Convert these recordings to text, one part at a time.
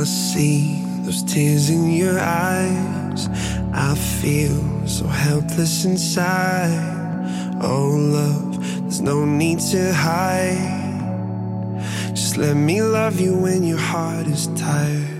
I see those tears in your eyes. I feel so helpless inside. Oh, love, there's no need to hide. Just let me love you when your heart is tired.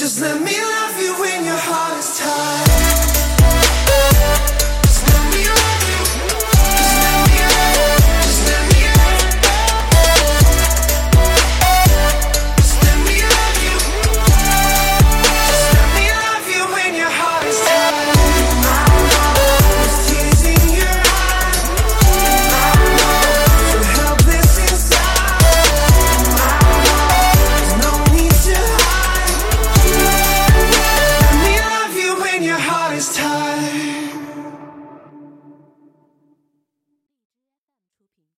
Just let me love you when your heart is tired. I.